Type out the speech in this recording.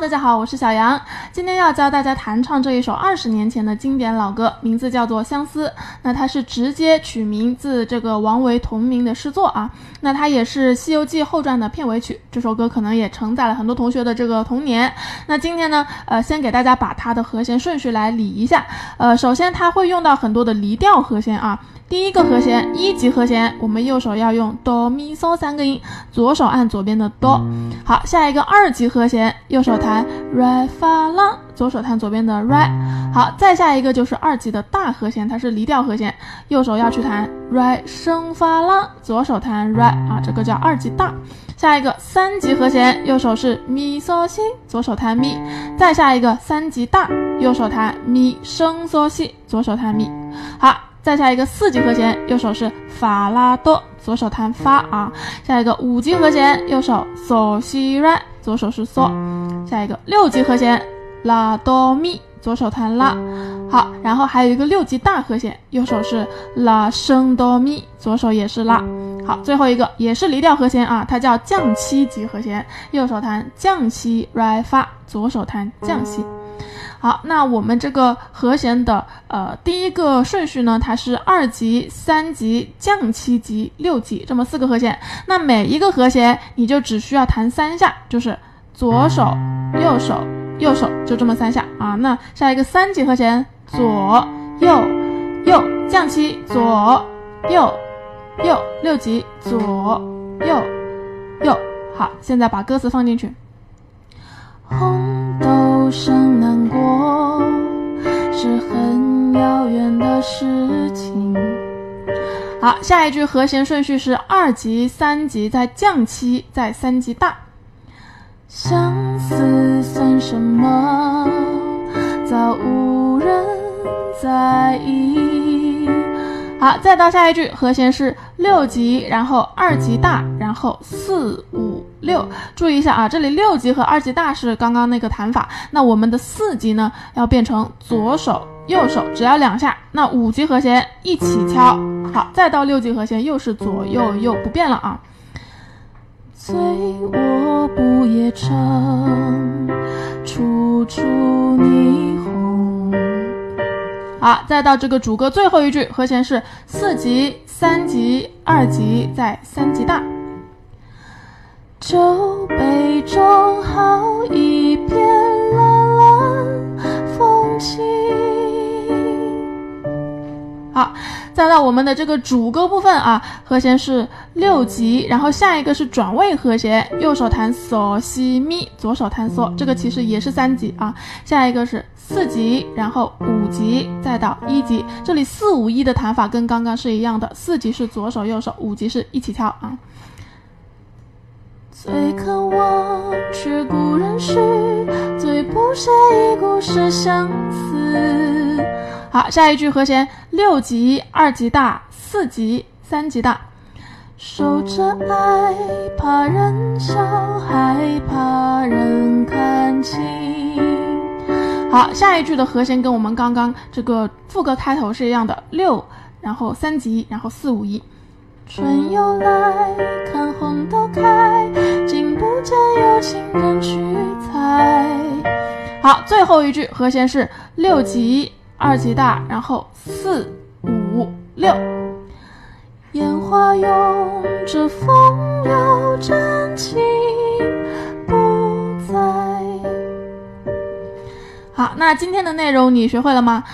大家好，我是小杨，今天要教大家弹唱这一首二十年前的经典老歌，名字叫做《相思》。那它是直接取名自这个王维同名的诗作啊。那它也是《西游记后传》的片尾曲。这首歌可能也承载了很多同学的这个童年。那今天呢，呃，先给大家把它的和弦顺序来理一下。呃，首先它会用到很多的离调和弦啊。第一个和弦一级和弦，我们右手要用哆咪嗦三个音，左手按左边的哆。好，下一个二级和弦，右手弹 re fa la，左手弹左边的 re。好，再下一个就是二级的大和弦，它是离调和弦，右手要去弹 re 升 fa la，左手弹 re 啊，这个叫二级大。下一个三级和弦，右手是咪嗦西，左手弹咪。再下一个三级大，右手弹咪升嗦西，左手弹咪。好。再下一个四级和弦，右手是法拉哆，左手弹发啊。下一个五级和弦，右手嗦西来，左手是嗦。下一个六级和弦，拉哆咪，左手弹拉。好，然后还有一个六级大和弦，右手是拉升哆咪，左手也是拉。好，最后一个也是离调和弦啊，它叫降七级和弦，右手弹降七来发，左手弹降西。好，那我们这个和弦的呃第一个顺序呢，它是二级、三级、降七级、六级这么四个和弦。那每一个和弦你就只需要弹三下，就是左手、右手、右手，就这么三下啊。那下一个三级和弦，左、右、右，降七，左、右、右，六级，左、右、右。好，现在把歌词放进去。红豆生，是很遥远的事情。好，下一句和弦顺序是二级、三级，再降七，再三级大。相思算什么？早无人在意。好，再到下一句，和弦是六级，然后二级大，然后四五六。注意一下啊，这里六级和二级大是刚刚那个弹法，那我们的四级呢，要变成左手右手，只要两下。那五级和弦一起敲。好，再到六级和弦又是左右右不变了啊。醉卧不夜城，处处霓虹。好，再到这个主歌最后一句，和弦是四级、三级、二级，再三级大。酒杯中到我们的这个主歌部分啊，和弦是六级，然后下一个是转位和弦，右手弹嗦西咪，左手弹嗦，这个其实也是三级啊。下一个是。四级，然后五级，再到一级。这里四五一的弹法跟刚刚是一样的。四级是左手右手，五级是一起跳啊。最渴望却故人诗，最不屑一顾是相思。好，下一句和弦六级，二级大，四级，三级大。守着爱，怕人笑，害怕人看清。好，下一句的和弦跟我们刚刚这个副歌开头是一样的，六，然后三级，然后四五一。春又来，看红豆开，见有情人去采。好，最后一句和弦是六级，二级大，然后四五六。烟花拥着风流真情不在。好，那今天的内容你学会了吗？